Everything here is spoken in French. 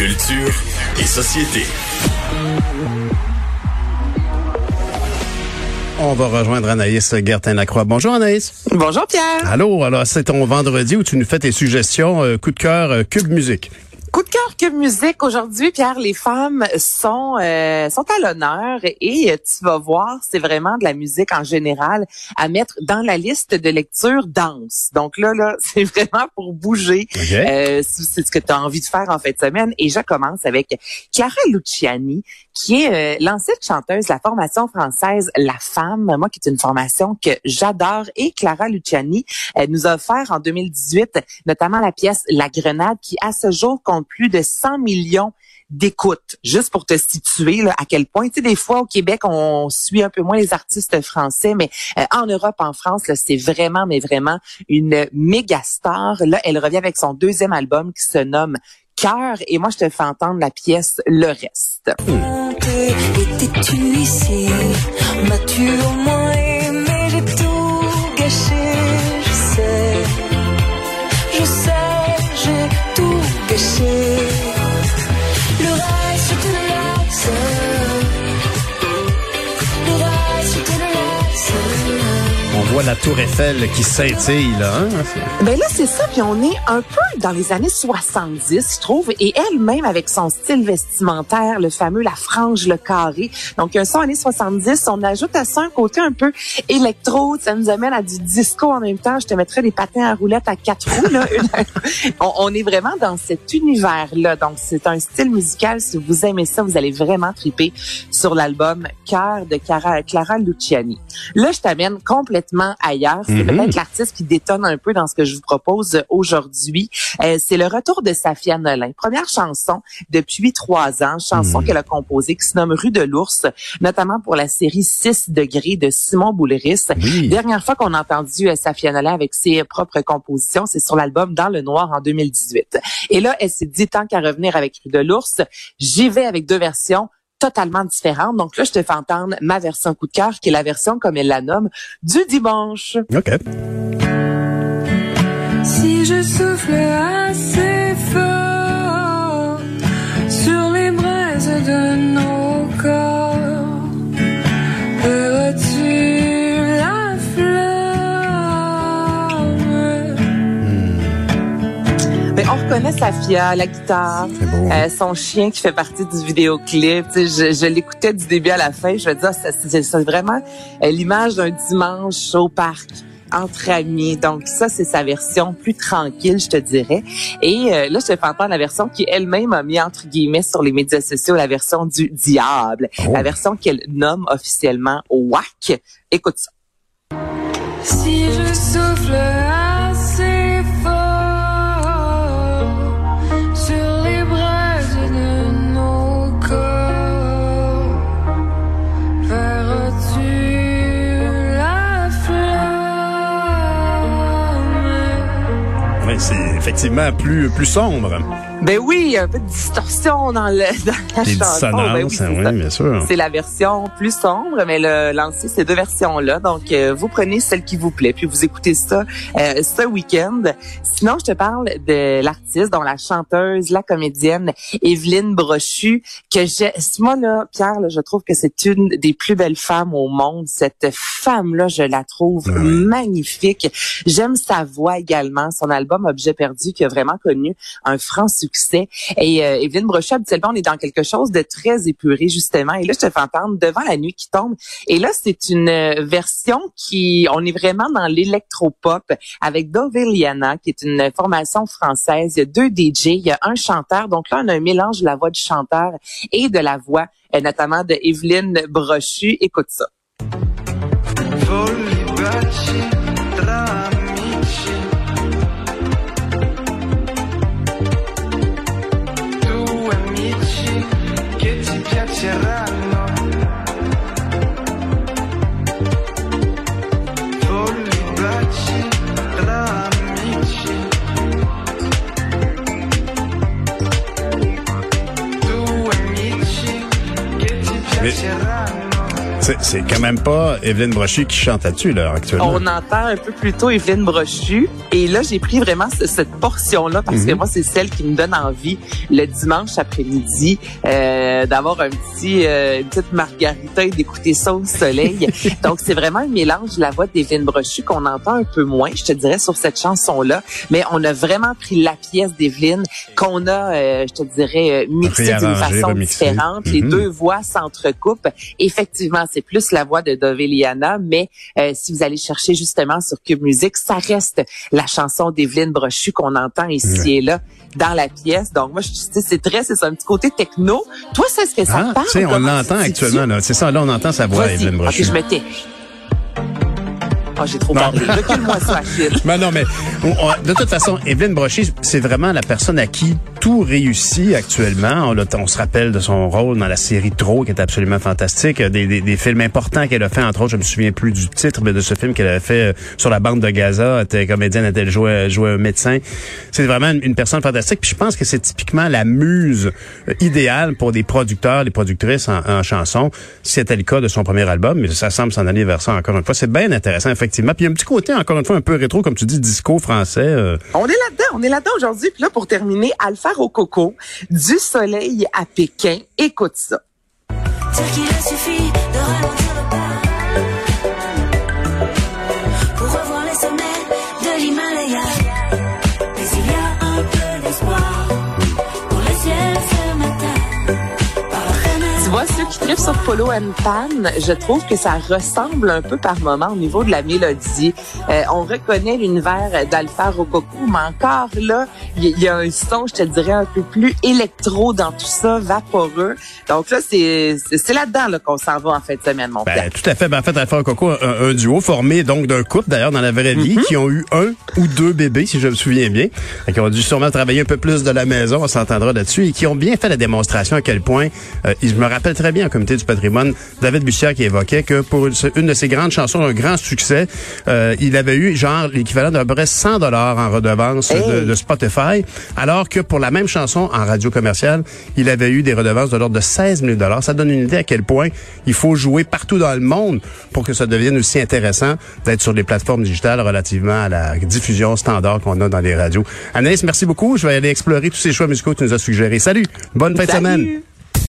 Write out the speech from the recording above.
Culture et société. On va rejoindre Anaïs Gertin-Lacroix. Bonjour Anaïs. Bonjour Pierre. Allô, alors c'est ton vendredi où tu nous fais tes suggestions euh, coup de cœur euh, Cube Musique. Coup de cœur que musique aujourd'hui, Pierre. Les femmes sont euh, sont à l'honneur et tu vas voir, c'est vraiment de la musique en général à mettre dans la liste de lecture danse. Donc là, là, c'est vraiment pour bouger. Euh, c'est ce que tu as envie de faire en fin de semaine. Et je commence avec Clara Luciani, qui est euh, l'ancienne chanteuse de la formation française La Femme, moi qui est une formation que j'adore. Et Clara Luciani nous a offert en 2018 notamment la pièce La Grenade, qui à ce jour plus de 100 millions d'écoute, juste pour te situer là, à quel point. Tu sais, des fois au Québec, on suit un peu moins les artistes français, mais euh, en Europe, en France, c'est vraiment, mais vraiment une méga star. Là, elle revient avec son deuxième album qui se nomme Cœur, et moi, je te fais entendre la pièce Le Reste. Voit la tour Eiffel qui scintille, là. Hein? Ben là, c'est ça. Puis on est un peu dans les années 70, je trouve. Et elle-même, avec son style vestimentaire, le fameux la frange, le carré. Donc, un son années 70, on ajoute à ça un côté un peu électro. Ça nous amène à du disco en même temps. Je te mettrais des patins à roulettes à quatre roues. On, on, est vraiment dans cet univers-là. Donc, c'est un style musical. Si vous aimez ça, vous allez vraiment triper sur l'album Cœur de Clara Luciani. Là, je t'amène complètement ailleurs. C'est mhm. peut-être l'artiste qui détonne un peu dans ce que je vous propose aujourd'hui. Euh, c'est le retour de Safia Nolin. Première chanson depuis trois ans, chanson mhm. qu'elle a composée qui se nomme Rue de l'Ours, notamment pour la série 6 degrés de Simon Bouleris. Dernière fois qu'on a entendu euh, Safia Nolin avec ses propres compositions, c'est sur l'album Dans le Noir en 2018. Et là, elle s'est dit tant qu'à revenir avec Rue de l'Ours, j'y vais avec deux versions totalement différente. Donc là, je te fais entendre ma version coup de cœur, qui est la version, comme elle la nomme, du dimanche. OK. Si je souffle assez on reconnaît Safia, la guitare, euh, son chien qui fait partie du vidéoclip. je, je l'écoutais du début à la fin. Je veux dire, c'est vraiment euh, l'image d'un dimanche au parc entre amis. Donc ça, c'est sa version plus tranquille, je te dirais. Et euh, là, je te fais entendre la version qui elle-même a mis entre guillemets sur les médias sociaux, la version du diable, oh. la version qu'elle nomme officiellement WAC. Écoute ça. Si je souffle effectivement plus, plus sombre. Ben oui, un peu de distorsion dans, le, dans la Des chanson. Ben oui, oui bien sûr. C'est la version plus sombre, mais le lancé ces deux versions-là. Donc, euh, vous prenez celle qui vous plaît, puis vous écoutez ça euh, ce week-end. Sinon, je te parle de l'artiste, dont la chanteuse, la comédienne Evelyne Brochu, que j'ai... Moi, là, Pierre, là, je trouve que c'est une des plus belles femmes au monde. Cette femme-là, je la trouve magnifique. J'aime sa voix également. Son album Objet perdu, qui a vraiment connu un franc succès succès. Et euh, Evelyne Brochet, habituellement, on est dans quelque chose de très épuré, justement. Et là, je te fais entendre Devant la nuit qui tombe. Et là, c'est une euh, version qui, on est vraiment dans l'électropop avec Doveliana, qui est une formation française. Il y a deux DJ, il y a un chanteur. Donc là, on a un mélange de la voix du chanteur et de la voix, euh, notamment de Evelyne Brochu. Écoute ça. cerrando. C'est c'est quand même pas Evelyne Brochy qui chante là-dessus, là, actuellement. On entend un peu plus tôt Evelyne Brochu. Et là, j'ai pris vraiment ce- cette portion-là parce Mhm. que moi, c'est celle qui me donne envie le dimanche après-midi euh, d'avoir un petit, euh, une petite margarita et d'écouter ça au soleil. Donc, c'est vraiment un mélange de la voix d'Evelyne Brochu qu'on entend un peu moins, je te dirais, sur cette chanson-là. Mais on a vraiment pris la pièce d'Evelyne qu'on a, euh, je te dirais, euh, mixée d'une façon remixée. différente. Les Mhm. deux voix s'entrecoupent. Effectivement, c'est plus la voix de Doveliana, mais euh, si vous allez chercher justement sur Cube Music, ça reste la chanson d'Evelyne Brochu qu'on entend ici et là dans la pièce. Donc moi, je c'est très, c'est un petit côté techno. Toi, c'est ce que ça Ah, parle? on l'entend actuellement, là. C'est ça, là, on entend sa voix. Evelyne Brochu. je me tais. Oh, j'ai trop Non. parlé. Recule-moi ça, Achille. Mais non, mais on- on- de toute façon, Evelyne Brochy, c'est vraiment la personne à qui tout réussit actuellement. On, se rappelle de son rôle dans la série Trop, qui est absolument fantastique. Des, des, des films importants qu'elle a fait, entre autres, je me souviens plus du titre, mais de ce film qu'elle avait fait euh, sur la bande de Gaza. Elle était comédienne, elle était jouée, jouait un médecin. C'est vraiment une, personne fantastique. Puis je pense que c'est typiquement la muse euh, idéale pour des producteurs, des productrices en, en chanson. C'était le cas de son premier album, mais ça semble s'en aller vers ça encore une fois. C'est bien intéressant, effectivement. Puis il y a un petit côté, encore une fois, un peu rétro, comme tu dis, disco français. euh, On est là-dedans, on est là-dedans aujourd'hui. Puis là, pour terminer, Alpha Rococo, du soleil à Pékin. Écoute ça. Sur Polo and Pan, je trouve que ça ressemble un peu par moment au niveau de la mélodie. Euh, on reconnaît l'univers d'Alpha Rococo, mais encore là, il y, a un son, je te dirais, un peu plus électro dans tout ça, vaporeux. Donc là, c'est là-dedans là, qu'on s'en va en fin de semaine, mon. Ben, tout à fait. Ben, en fait, Alpha Coco, un, un duo formé donc d'un couple, d'ailleurs, dans la vraie vie, Mm-hmm. qui ont eu un ou deux bébés, si je me souviens bien, et qui ont dû sûrement travailler un peu plus de la maison, on s'entendra là-dessus, et qui ont bien fait la démonstration à quel point, euh, je me rappelle très bien au du patrimoine, David Bussière qui évoquait que pour une, de ses grandes chansons, un grand succès, euh, il avait eu genre l'équivalent peu près 100 dollars en redevance de, Hey! de Spotify, alors que pour la même chanson en radio commerciale, il avait eu des redevances de l'ordre de 16 000 dollars. Ça donne une idée à quel point il faut jouer partout dans le monde pour que ça devienne aussi intéressant d'être sur les plateformes digitales relativement à la diffusion standard qu'on a dans les radios. Anaïs, merci beaucoup. Je vais aller explorer tous ces choix musicaux que tu nous as suggérés. Salut! Bonne fin de semaine!